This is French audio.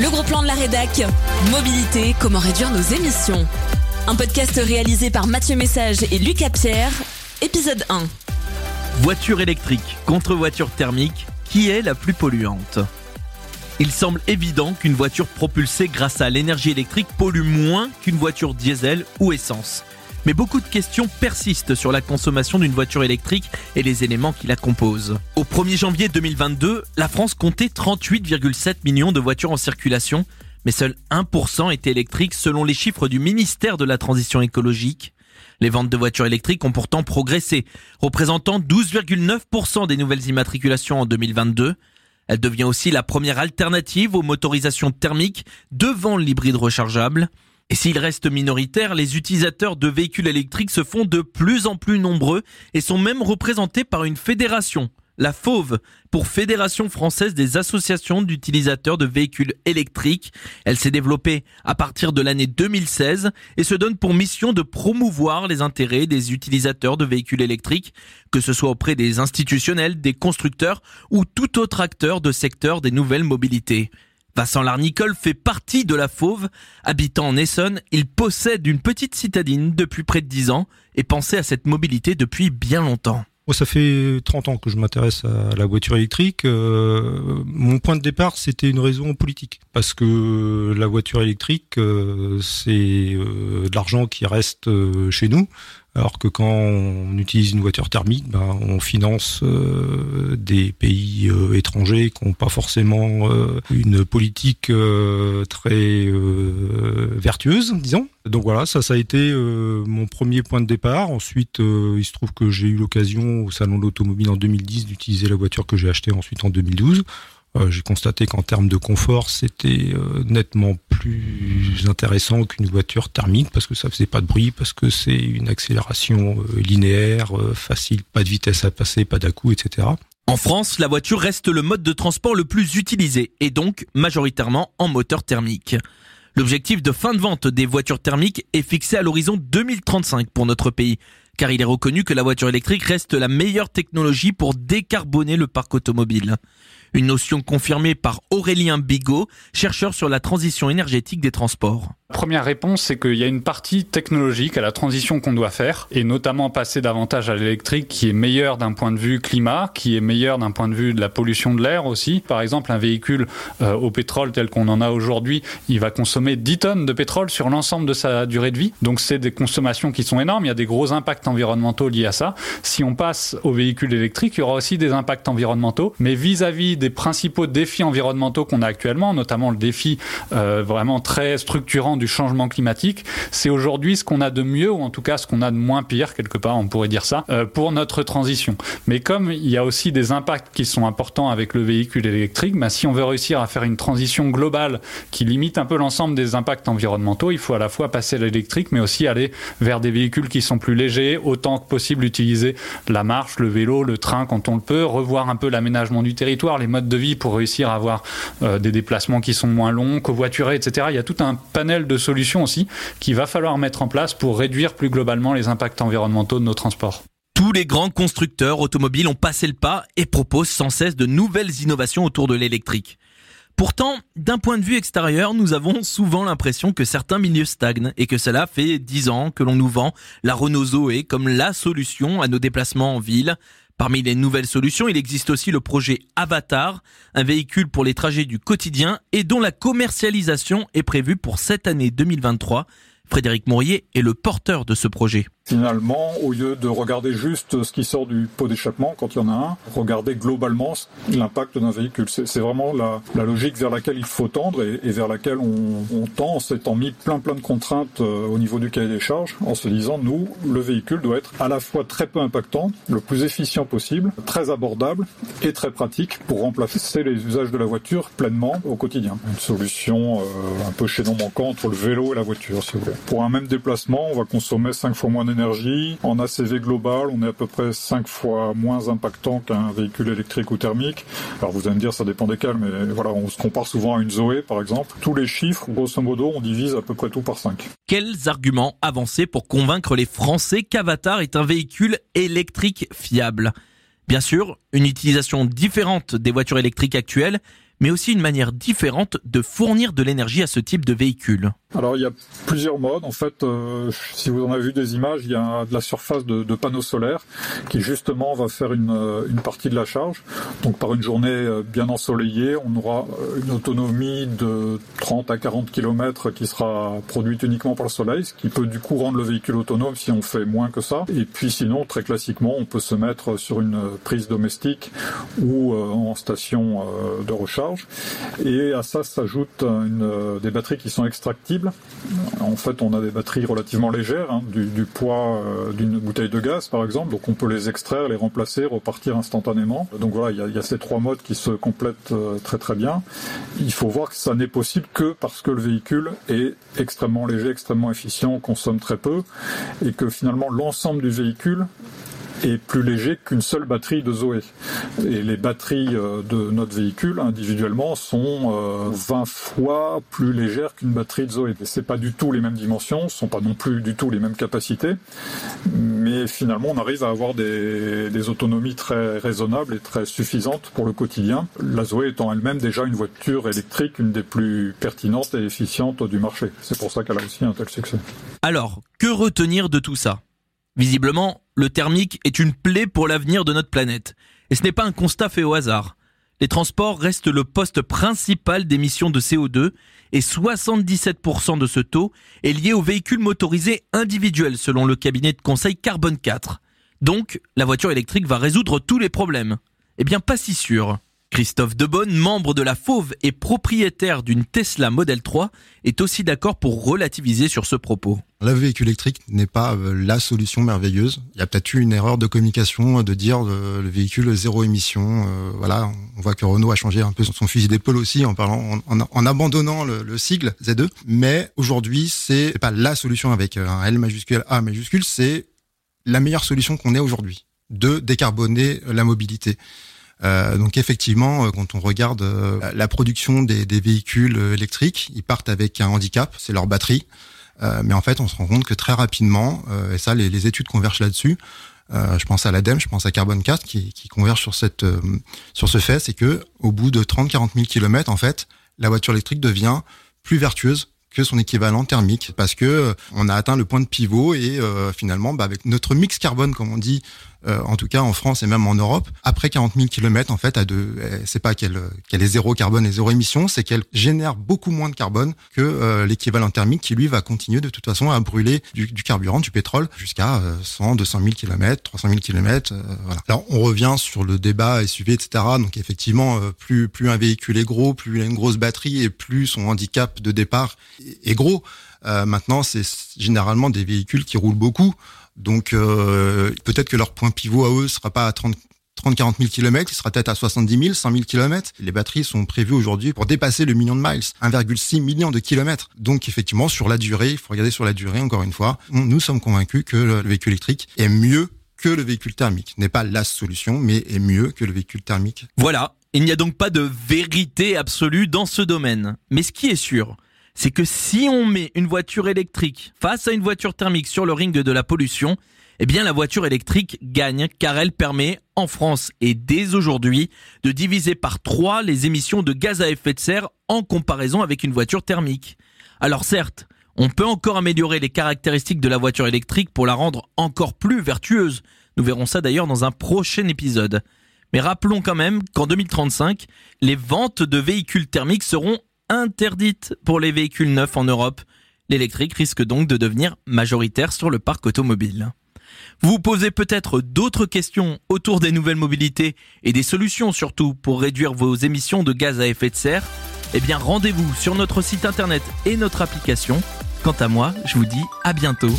Le gros plan de la rédac. Mobilité, comment réduire nos émissions. Un podcast réalisé par Mathieu Message et Lucas Pierre. Épisode 1. Voiture électrique contre voiture thermique, qui est la plus polluante? Il semble évident qu'une voiture propulsée grâce à l'énergie électrique pollue moins qu'une voiture diesel ou essence. Mais beaucoup de questions persistent sur la consommation d'une voiture électrique et les éléments qui la composent. Au 1er janvier 2022, la France comptait 38,7 millions de voitures en circulation, mais seul 1% étaient électriques selon les chiffres du ministère de la Transition écologique. Les ventes de voitures électriques ont pourtant progressé, représentant 12,9% des nouvelles immatriculations en 2022. Elle devient aussi la première alternative aux motorisations thermiques devant l'hybride rechargeable. Et s'il reste minoritaire, les utilisateurs de véhicules électriques se font de plus en plus nombreux et sont même représentés par une fédération, la FAUVE, pour Fédération française des associations d'utilisateurs de véhicules électriques. Elle s'est développée à partir de l'année 2016 et se donne pour mission de promouvoir les intérêts des utilisateurs de véhicules électriques, que ce soit auprès des institutionnels, des constructeurs ou tout autre acteur de secteur des nouvelles mobilités. Vincent Larnicole fait partie de la Fauve. Habitant en Essonne, il possède une petite citadine depuis près de 10 ans et pensait à cette mobilité depuis bien longtemps. ça fait 30 ans que je m'intéresse à la voiture électrique. Euh, mon point de départ, c'était une raison politique. Parce que la voiture électrique, euh, c'est euh, de l'argent qui reste chez nous. Alors que quand on utilise une voiture thermique, ben, on finance euh, des pays euh, étrangers qui n'ont pas forcément euh, une politique très vertueuse, disons. Donc voilà, ça, ça a été mon premier point de départ. Ensuite, il se trouve que j'ai eu l'occasion au salon de l'automobile en 2010 d'utiliser la voiture que j'ai achetée ensuite en 2012. Euh, j'ai constaté qu'en termes de confort, c'était euh, nettement plus intéressant qu'une voiture thermique parce que ça faisait pas de bruit, parce que c'est une accélération euh, linéaire, facile, pas de vitesse à passer, pas dà etc. En France, la voiture reste le mode de transport le plus utilisé et donc majoritairement en moteur thermique. L'objectif de fin de vente des voitures thermiques est fixé à l'horizon 2035 pour notre pays, car il est reconnu que la voiture électrique reste la meilleure technologie pour décarboner le parc automobile. Une notion confirmée par Aurélien Bigot, chercheur sur la transition énergétique des transports. Première réponse, c'est qu'il y a une partie technologique à la transition qu'on doit faire, et notamment passer davantage à l'électrique qui est meilleur d'un point de vue climat, qui est meilleur d'un point de vue de la pollution de l'air aussi. Par exemple, un véhicule euh, au pétrole tel qu'on en a aujourd'hui, il va consommer 10 tonnes de pétrole sur l'ensemble de sa durée de vie. Donc c'est des consommations qui sont énormes, il y a des gros impacts environnementaux liés à ça. Si on passe aux véhicules électriques, il y aura aussi des impacts environnementaux, mais vis-à-vis des principaux défis environnementaux qu'on a actuellement, notamment le défi euh, vraiment très structurant du changement climatique, c'est aujourd'hui ce qu'on a de mieux, ou en tout cas ce qu'on a de moins pire, quelque part, on pourrait dire ça, euh, pour notre transition. Mais comme il y a aussi des impacts qui sont importants avec le véhicule électrique, bah, si on veut réussir à faire une transition globale qui limite un peu l'ensemble des impacts environnementaux, il faut à la fois passer à l'électrique, mais aussi aller vers des véhicules qui sont plus légers, autant que possible utiliser la marche, le vélo, le train quand on le peut, revoir un peu l'aménagement du territoire, modes de vie pour réussir à avoir euh, des déplacements qui sont moins longs, covoiturés, etc. Il y a tout un panel de solutions aussi qu'il va falloir mettre en place pour réduire plus globalement les impacts environnementaux de nos transports. Tous les grands constructeurs automobiles ont passé le pas et proposent sans cesse de nouvelles innovations autour de l'électrique. Pourtant, d'un point de vue extérieur, nous avons souvent l'impression que certains milieux stagnent et que cela fait dix ans que l'on nous vend la Renault Zoé comme la solution à nos déplacements en ville. Parmi les nouvelles solutions, il existe aussi le projet Avatar, un véhicule pour les trajets du quotidien et dont la commercialisation est prévue pour cette année 2023. Frédéric Mourier est le porteur de ce projet. Finalement, au lieu de regarder juste ce qui sort du pot d'échappement quand il y en a un, regarder globalement l'impact d'un véhicule. C'est vraiment la, logique vers laquelle il faut tendre et, vers laquelle on, tend en s'étant mis plein plein de contraintes euh, au niveau du cahier des charges, en se disant, nous, le véhicule doit être à la fois très peu impactant, le plus efficient possible, très abordable et très pratique pour remplacer les usages de la voiture pleinement au quotidien. Une solution euh, un peu chaînon manquant entre le vélo et la voiture, si vous voulez. Pour un même déplacement, on va consommer 5 fois moins d'énergie en ACV global, on est à peu près 5 fois moins impactant qu'un véhicule électrique ou thermique. Alors vous allez me dire, ça dépend des cas, mais voilà, on se compare souvent à une Zoé, par exemple. Tous les chiffres, grosso modo, on divise à peu près tout par 5. Quels arguments avancer pour convaincre les Français qu'Avatar est un véhicule électrique fiable? Bien sûr, une utilisation différente des voitures électriques actuelles, mais aussi une manière différente de fournir de l'énergie à ce type de véhicule. Alors il y a plusieurs modes. En fait, euh, si vous en avez vu des images, il y a de la surface de, panneaux solaires qui justement va faire une, euh, une, partie de la charge. Donc par une journée euh, bien ensoleillée, on aura une autonomie de 30 à 40 km qui sera produite uniquement par le soleil, ce qui peut du coup rendre le véhicule autonome si on fait moins que ça. Et puis sinon, très classiquement, on peut se mettre sur une prise domestique ou en station de recharge. Et à ça s'ajoute des batteries qui sont extractibles. En fait, on a des batteries relativement légères, hein, du, poids euh, d'une bouteille de gaz par exemple, donc on peut les extraire, les remplacer, repartir instantanément. Donc voilà, il y a, ces trois modes qui se complètent euh, très très bien. Il faut voir que ça n'est possible que parce que le véhicule est extrêmement léger, extrêmement efficient, consomme très peu, et que finalement l'ensemble du véhicule est plus léger qu'une seule batterie de Zoé. Et les batteries euh, de notre véhicule individuellement sont 20 euh, fois plus légères qu'une batterie de Zoé. C'est pas du tout les mêmes dimensions, ce sont pas non plus du tout les mêmes capacités, mais finalement on arrive à avoir des, des autonomies très raisonnables et très suffisantes pour le quotidien. La Zoé étant elle-même déjà une voiture électrique, une des plus pertinentes et efficientes du marché. C'est pour ça qu'elle a aussi un tel succès. Alors, que retenir de tout ça? Visiblement, le thermique est une plaie pour l'avenir de notre planète. Et ce n'est pas un constat fait au hasard. Les transports restent le poste principal d'émissions de CO2 et 77% de ce taux est lié aux véhicules motorisés individuels selon le cabinet de conseil Carbone 4. Donc, la voiture électrique va résoudre tous les problèmes. Eh bien, pas si sûr. Christophe Debonne, membre de la Fauve et propriétaire d'une Tesla Model 3, est aussi d'accord pour relativiser sur ce propos. Le véhicule électrique n'est pas euh, la solution merveilleuse. Il y a peut-être eu une erreur de communication euh, de dire euh, le véhicule zéro émission. voilà, on voit que Renault a changé un peu son fusil d'épaule aussi en parlant, en, abandonnant le, le, sigle Z2. Mais aujourd'hui, c'est pas la solution avec un L majuscule, A majuscule. C'est la meilleure solution qu'on ait aujourd'hui de décarboner la mobilité. Donc effectivement, quand on regarde la production des, véhicules électriques, ils partent avec un handicap, c'est leur batterie. Mais en fait, on se rend compte que très rapidement, et ça, les, les études convergent là-dessus. je pense à l'ADEME, je pense à Carbon 4 qui, qui converge sur cette sur ce fait, c'est que au bout de 30-40 000 kilomètres, en fait, la voiture électrique devient plus vertueuse que son équivalent thermique parce que on a atteint le point de pivot et finalement bah, avec notre mix carbone comme on dit euh, en tout cas en France et même en Europe, après 40 000 km, en fait, à de, eh, c'est pas qu'elle qu'elle est zéro carbone et zéro émission, c'est qu'elle génère beaucoup moins de carbone que euh, l'équivalent thermique qui lui va continuer de toute façon à brûler du, du carburant, du pétrole jusqu'à 100, 200 000 km, 300 000 km. voilà. Alors on revient sur le débat SUV, etc. Donc effectivement, euh, plus plus un véhicule est gros, plus il a une grosse batterie et plus son handicap de départ est, gros. Euh, maintenant, c'est généralement des véhicules qui roulent beaucoup. Donc euh, peut-être que leur point pivot à eux sera pas à 30 30 40 000 km, il sera peut-être à 70 000, 100 000 km. Les batteries sont prévues aujourd'hui pour dépasser le million de miles, 1,6 million de kilomètres. Donc effectivement, sur la durée, il faut regarder sur la durée encore une fois. Nous sommes convaincus que le véhicule électrique est mieux que le véhicule thermique. N'est pas la solution, mais est mieux que le véhicule thermique. Voilà. Il n'y a donc pas de vérité absolue dans ce domaine. Mais ce qui est sûr, c'est que si on met une voiture électrique face à une voiture thermique sur le ring de la pollution, eh bien la voiture électrique gagne car elle permet en France et dès aujourd'hui de diviser par trois les émissions de gaz à effet de serre en comparaison avec une voiture thermique. Alors certes, on peut encore améliorer les caractéristiques de la voiture électrique pour la rendre encore plus vertueuse. Nous verrons ça d'ailleurs dans un prochain épisode. Mais rappelons quand même qu'en 2035, les ventes de véhicules thermiques seront interdite pour les véhicules neufs en Europe. L'électrique risque donc de devenir majoritaire sur le parc automobile. Vous vous posez peut-être d'autres questions autour des nouvelles mobilités et des solutions surtout pour réduire vos émissions de gaz à effet de serre Eh bien rendez-vous sur notre site internet et notre application. Quant à moi, je vous dis à bientôt